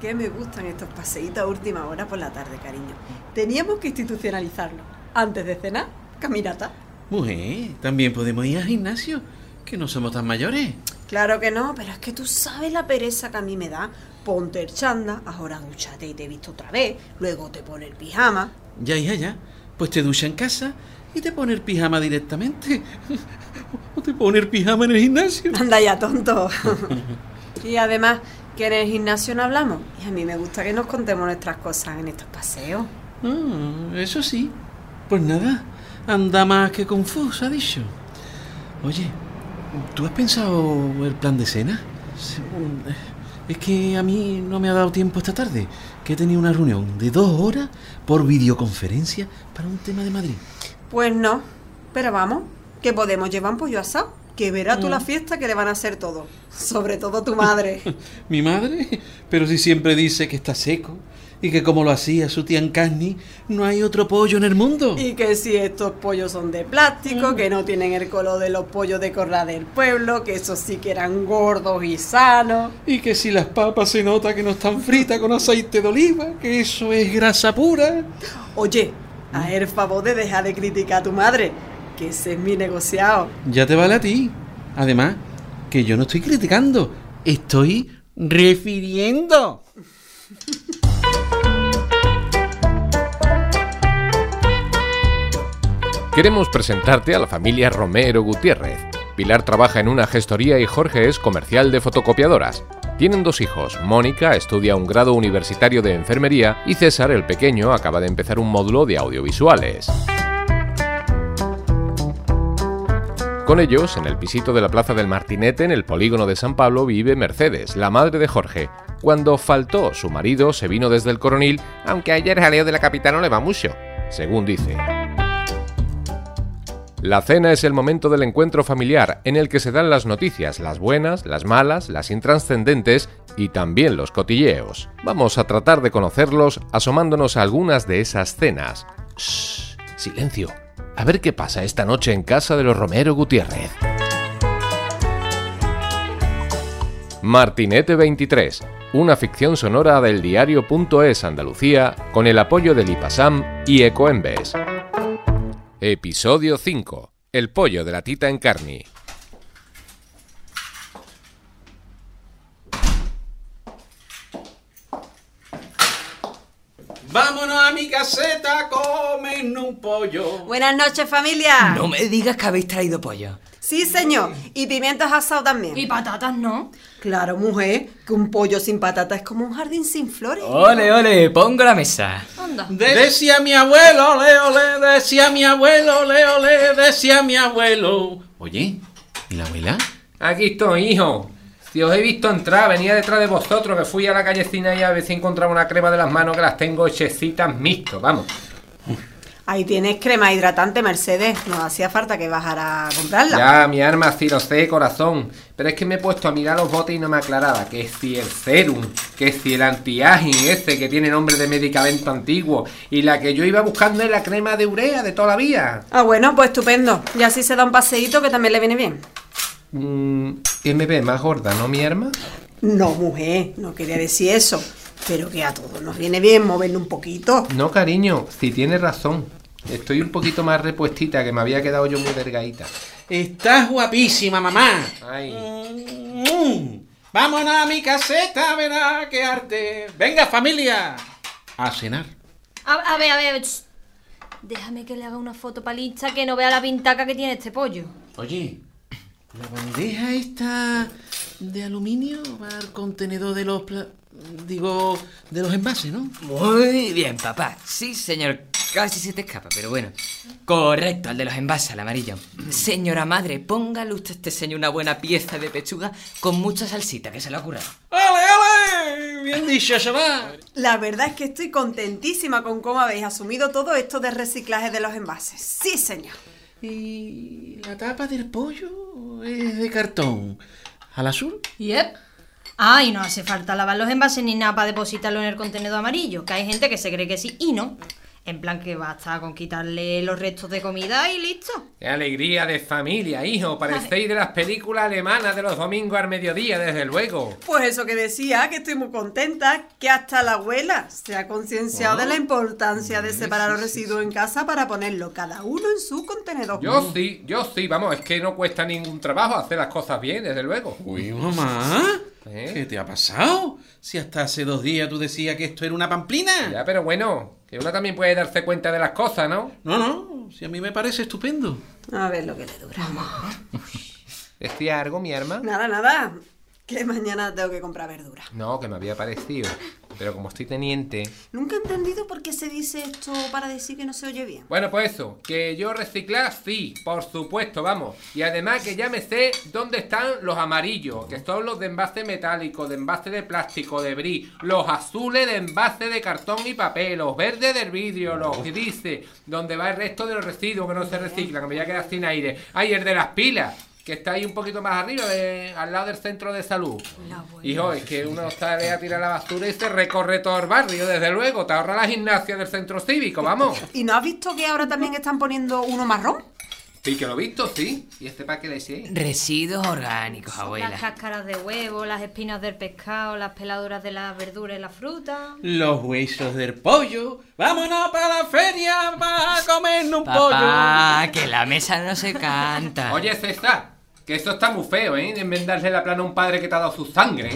que me gustan estos paseitos a última hora por la tarde, cariño. Teníamos que institucionalizarlo. Antes de cenar, caminata. Mujer, también podemos ir al gimnasio, que no somos tan mayores. Claro que no, pero es que tú sabes la pereza que a mí me da. Ponte el chanda, ahora duchate y te he visto otra vez, luego te pone el pijama. Ya, hija, ya. Pues te ducha en casa y te pone el pijama directamente. O te pone el pijama en el gimnasio. Anda ya, tonto. y además, que en el gimnasio no hablamos. Y a mí me gusta que nos contemos nuestras cosas en estos paseos. Ah, eso sí. Pues nada, anda más que confuso, ha dicho. Oye, ¿tú has pensado el plan de cena? Se- Es que a mí no me ha dado tiempo esta tarde, que he tenido una reunión de dos horas por videoconferencia para un tema de Madrid. Pues no, pero vamos, que podemos llevar un pollo asado. Que verás tú la fiesta que le van a hacer todo. Sobre todo tu madre. ¿Mi madre? Pero si siempre dice que está seco y que como lo hacía su tía Encarni, no hay otro pollo en el mundo. y que si estos pollos son de plástico, que no tienen el color de los pollos de corral del pueblo, que esos sí que eran gordos y sanos. Y que si las papas se nota que no están fritas con aceite de oliva, que eso es grasa pura. Oye, haz el favor de dejar de criticar a tu madre, que ese es mi negociado. Ya te vale a ti. Además, que yo no estoy criticando, estoy refiriendo. Queremos presentarte a la familia Romero Gutiérrez. Pilar trabaja en una gestoría y Jorge es comercial de fotocopiadoras. Tienen dos hijos. Mónica estudia un grado universitario de enfermería y César, el pequeño, acaba de empezar un módulo de audiovisuales. Con ellos, en el pisito de la Plaza del Martinete, en el polígono de San Pablo, vive Mercedes, la madre de Jorge. Cuando faltó su marido, se vino desde el coronil, aunque ayer jaleo de la capital no le va mucho, según dice. La cena es el momento del encuentro familiar en el que se dan las noticias, las buenas, las malas, las intranscendentes y también los cotilleos. Vamos a tratar de conocerlos asomándonos a algunas de esas cenas. Shh, silencio. A ver qué pasa esta noche en casa de los Romero Gutiérrez. Martinete 23, una ficción sonora del diario.es Andalucía con el apoyo del IPASAM y Ecoembes. Episodio 5. El pollo de la tita en carne. Vámonos a mi caseta a comernos un pollo. Buenas noches, familia. No me digas que habéis traído pollo. Sí, señor. Y pimientos asados también. Y patatas no. Claro, mujer, que un pollo sin patata es como un jardín sin flores. Ole, ole, pongo la mesa. Anda. Decía mi abuelo, ole, ole, decía mi abuelo, ole, ole, decía mi abuelo. Oye, ¿y la abuela? Aquí estoy, hijo. Si os he visto entrar, venía detrás de vosotros, que fui a la callecina y a ver si encontraba una crema de las manos que las tengo hechecitas mixto, vamos. Ahí tienes crema hidratante, Mercedes. No hacía falta que bajara a comprarla. Ya, mi arma, sí lo sé, corazón. Pero es que me he puesto a mirar los botes y no me aclaraba que si el serum, que si el antiaging ese que tiene nombre de medicamento antiguo, y la que yo iba buscando es la crema de urea de toda la vida. Ah, bueno, pues estupendo. Y así se da un paseíto que también le viene bien. Mm, ¿Qué me ve más gorda, no, mi arma? No, mujer, no quería decir eso. Pero que a todos nos viene bien movernos un poquito. No, cariño, si tienes razón. Estoy un poquito más repuestita, que me había quedado yo muy delgadita. Estás guapísima, mamá. Ay. Mm. Vámonos a mi caseta, verá qué arte. Venga, familia. A cenar. A, a ver, a ver. Déjame que le haga una foto palista que no vea la pintaca que tiene este pollo. Oye, la bandeja esta de aluminio va al contenedor de los... pla- Digo, de los envases, ¿no? Muy bien, papá. Sí, señor. Casi se te escapa, pero bueno. Correcto, al de los envases, al amarillo. Señora madre, póngale usted a este señor una buena pieza de pechuga con mucha salsita, que se le ha curado. ¡Ale, ale! Bien dicho, chaval. La verdad es que estoy contentísima con cómo habéis asumido todo esto de reciclaje de los envases. Sí, señor. ¿Y la tapa del pollo es de cartón? ¿Al azul? Yep. Ah, y no hace falta lavar los envases ni nada para depositarlo en el contenedor amarillo, que hay gente que se cree que sí y no. En plan que basta con quitarle los restos de comida y listo. ¡Qué alegría de familia, hijo! Parecéis de las películas alemanas de los domingos al mediodía, desde luego. Pues eso que decía, que estoy muy contenta, que hasta la abuela se ha concienciado de la importancia de separar los residuos en casa para ponerlo cada uno en su contenedor. Yo sí, yo sí, vamos, es que no cuesta ningún trabajo hacer las cosas bien, desde luego. Uy, mamá. ¿Eh? ¿Qué te ha pasado? Si hasta hace dos días tú decías que esto era una pamplina. Ya, pero bueno, que uno también puede darse cuenta de las cosas, ¿no? No, no, si a mí me parece estupendo. A ver lo que le dura. ¿Decía algo mi arma? Nada, nada. Que mañana tengo que comprar verdura. No, que me había parecido. Pero como estoy teniente. Nunca he entendido por qué se dice esto para decir que no se oye bien. Bueno, pues eso, que yo reciclar sí, por supuesto, vamos. Y además que ya me sé dónde están los amarillos, que son los de envase metálico, de envase de plástico, de bris, los azules de envase de cartón y papel, los verdes del vidrio, los grises, donde va el resto de los residuos que no se reciclan, que me voy a quedar sin aire. Ay, el de las pilas. Que está ahí un poquito más arriba, de- al lado del centro de salud. Hijo, es que uno sale a tirar la basura y se recorre todo el barrio, desde luego. Te ahorra la gimnasia del centro cívico, vamos. ¿Y no has visto que ahora también están poniendo uno marrón? Sí, que lo he visto, sí. ¿Y este para qué le decís? Residuos orgánicos, Las abuela. cáscaras de huevo, las espinas del pescado, las peladuras de las verduras y la fruta. Los huesos del pollo. Vámonos para la feria para comernos un Papá, que la mesa no se canta. Oye, César, que eso está muy feo, ¿eh? De enmendarle la plana a un padre que te ha dado su sangre.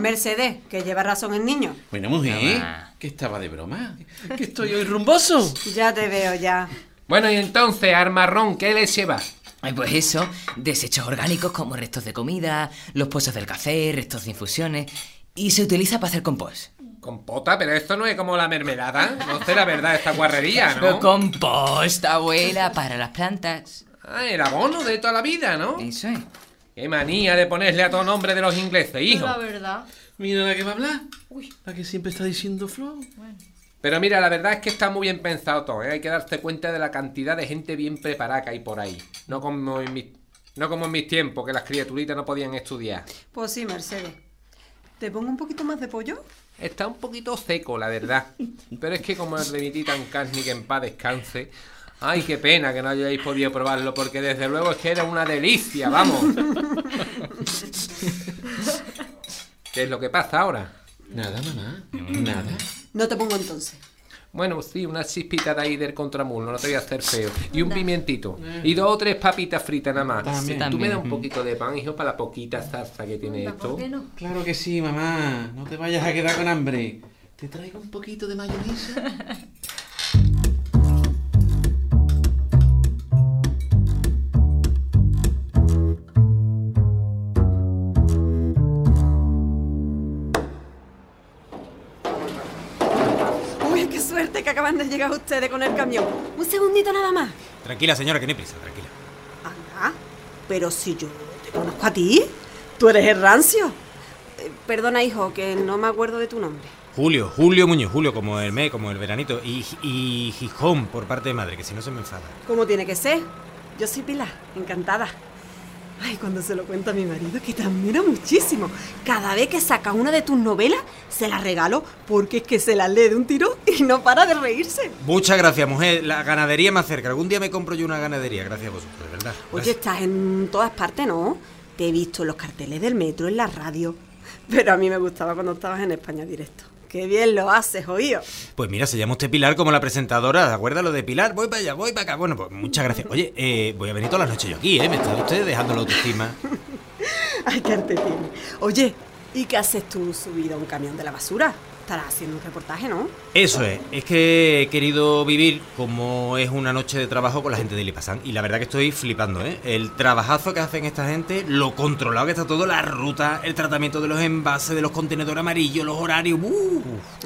Mercedes, que lleva razón el niño. Bueno, mujer, que estaba de broma. Que estoy hoy rumboso. Ya te veo, ya. Bueno, y entonces, al marrón, ¿qué le lleva? Ay, Pues eso, desechos orgánicos como restos de comida, los pozos del café, restos de infusiones. Y se utiliza para hacer compost. Compota, pero esto no es como la mermelada. No sé la verdad esta guarrería, ¿no? Compost, abuela, para las plantas. Ah, el abono de toda la vida, ¿no? Eso es. Qué manía de ponerle a todo nombre de los ingleses, hijo. La verdad. Mira la que va a hablar. La que siempre está diciendo Flo. Pero mira, la verdad es que está muy bien pensado todo, ¿eh? Hay que darse cuenta de la cantidad de gente bien preparada que hay por ahí. No como en mis, no como en mis tiempos, que las criaturitas no podían estudiar. Pues sí, Mercedes. ¿Te pongo un poquito más de pollo? Está un poquito seco, la verdad. Pero es que como el de mi tita Carni que en paz descanse. Ay, qué pena que no hayáis podido probarlo, porque desde luego es que era una delicia, vamos. ¿Qué es lo que pasa ahora? Nada, mamá. Nada. No te pongo entonces. Bueno, sí, una chispita de ahí del contramulo, no te voy a hacer feo. Y un pimientito. Y dos o tres papitas fritas nada más. También. Tú me das un poquito de pan, hijo, para la poquita salsa que tiene esto. ¿Por qué no? Claro que sí, mamá. No te vayas a quedar con hambre. ¿Te traigo un poquito de mayonesa? acaban de llegar ustedes con el camión. Un segundito nada más. Tranquila, señora, que no hay prisa, tranquila. Anda, pero si yo te conozco a ti, tú eres el rancio. Eh, perdona, hijo, que no me acuerdo de tu nombre. Julio, Julio Muñoz, Julio como el mes, como el veranito. Y, y Gijón por parte de madre, que si no se me enfada. ¿Cómo tiene que ser? Yo soy Pilar, encantada. Ay, cuando se lo cuento a mi marido, que te admira muchísimo. Cada vez que sacas una de tus novelas, se la regalo porque es que se la lee de un tiro y no para de reírse. Muchas gracias, mujer. La ganadería más cerca. Algún día me compro yo una ganadería, gracias a vosotros, de verdad. Oye, estás en todas partes, ¿no? Te he visto en los carteles del metro, en la radio. Pero a mí me gustaba cuando estabas en España Directo. Qué bien lo haces, oído. Pues mira, se llama usted Pilar como la presentadora. ¿De acuerdo lo de Pilar? Voy para allá, voy para acá. Bueno, pues muchas gracias. Oye, eh, voy a venir todas las noches yo aquí, ¿eh? Me está usted dejando la autoestima. Ay, qué arte tiene. Oye, ¿y qué haces tú subido a un camión de la basura? Estarás haciendo un reportaje, ¿no? Eso es, es que he querido vivir como es una noche de trabajo con la gente de Lipasán y la verdad que estoy flipando, ¿eh? El trabajazo que hacen esta gente, lo controlado que está todo, la ruta, el tratamiento de los envases, de los contenedores amarillos, los horarios, ¡uh!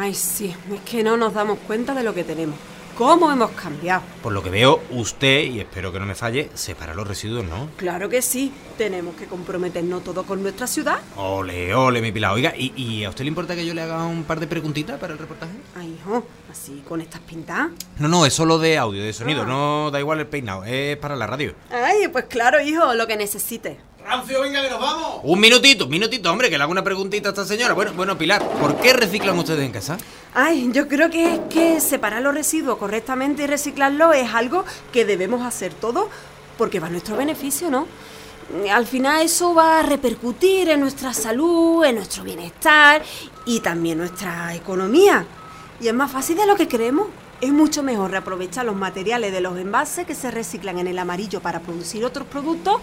Ay, sí, es que no nos damos cuenta de lo que tenemos. ¿Cómo hemos cambiado? Por lo que veo, usted, y espero que no me falle, separa los residuos, ¿no? Claro que sí, tenemos que comprometernos todo con nuestra ciudad. Ole, ole, mi pila. Oiga, ¿y, y a usted le importa que yo le haga un par de preguntitas para el reportaje? Ay, hijo, así con estas pintas. No, no, es solo de audio, de sonido, no da igual el peinado, es para la radio. Ay, pues claro, hijo, lo que necesites. Rancio, venga, que nos vamos. Un minutito, un minutito, hombre, que le hago una preguntita a esta señora. Bueno, bueno, Pilar, ¿por qué reciclan ustedes en casa? Ay, yo creo que es que separar los residuos correctamente y reciclarlos es algo que debemos hacer todos porque va a nuestro beneficio, ¿no? Al final eso va a repercutir en nuestra salud, en nuestro bienestar y también nuestra economía. Y es más fácil de lo que creemos. Es mucho mejor reaprovechar los materiales de los envases que se reciclan en el amarillo para producir otros productos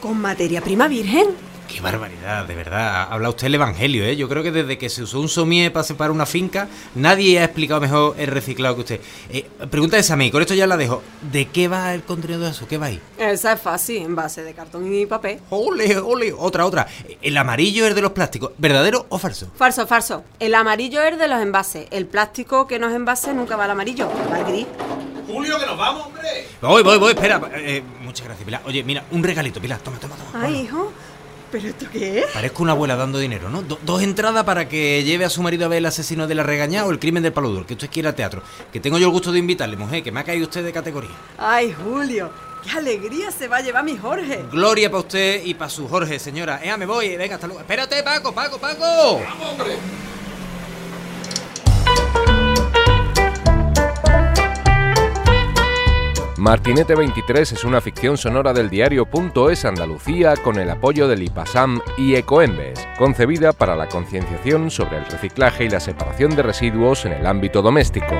con materia prima virgen. Qué barbaridad, de verdad. Habla usted el evangelio, ¿eh? Yo creo que desde que se usó un somier para separar una finca, nadie ha explicado mejor el reciclado que usted. Eh, pregunta esa a mí, con esto ya la dejo. ¿De qué va el contenido de eso? ¿Qué va ahí? Esa es fácil, envase de cartón y papel. Ole, ole, otra, otra. El amarillo es de los plásticos, ¿verdadero o falso? Falso, falso. El amarillo es de los envases. El plástico que no es envase nunca va al amarillo, va al gris. Julio, que nos vamos, hombre. Voy, voy, voy, espera. Eh, muchas gracias, Pilar. Oye, mira, un regalito, Pilar. Toma, toma, toma. Ay, hijo. ¿Pero esto qué es? Parezco una abuela dando dinero, ¿no? Do- dos entradas para que lleve a su marido a ver el asesino de la regañada o el crimen del paludor, que usted quiera al teatro. Que tengo yo el gusto de invitarle, mujer, que me ha caído usted de categoría. Ay, Julio. Qué alegría se va a llevar mi Jorge. Gloria para usted y para su Jorge, señora. Eh, me voy, venga, hasta luego. Espérate, Paco, Paco, Paco. Martinete 23 es una ficción sonora del diario.es Andalucía con el apoyo del IPASAM y Ecoembes, concebida para la concienciación sobre el reciclaje y la separación de residuos en el ámbito doméstico.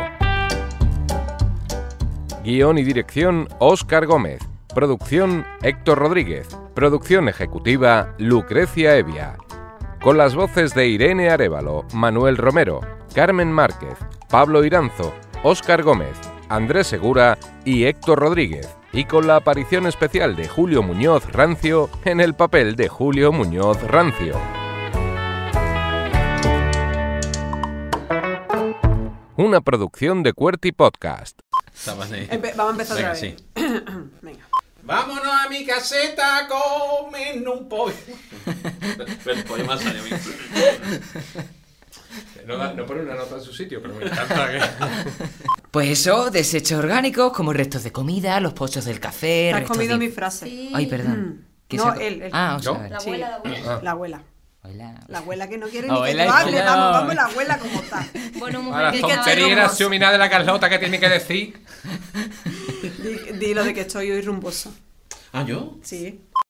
Guión y dirección Óscar Gómez. Producción Héctor Rodríguez. Producción ejecutiva Lucrecia Evia. Con las voces de Irene Arevalo, Manuel Romero, Carmen Márquez, Pablo Iranzo, Óscar Gómez, Andrés Segura y Héctor Rodríguez. Y con la aparición especial de Julio Muñoz Rancio en el papel de Julio Muñoz Rancio. Una producción de Cuerty Podcast. Estabas ahí. Empe- vamos a empezar Venga, otra vez. sí. Venga. Vámonos a mi caseta a comer un pollo. el pollo más salió a mí. No, no pone una nota en su sitio, pero me Encanta que- Pues eso, desechos orgánicos como restos de comida, los pochos del café. ¿Te has comido de- mi frase? Sí. Ay, perdón. ¿Quién No, se él, él. Ah, o sea, La Sí. abuela, la abuela. La abuela. Hola. La abuela que no quiere ni que yo hable. cuidado. Vamos, vamos, la abuela como está. Bueno, mujer, la que tontería que graciosa de la Carlota que tiene que decir. Di, di lo de que estoy hoy rumboso. ¿Ah, yo? Sí.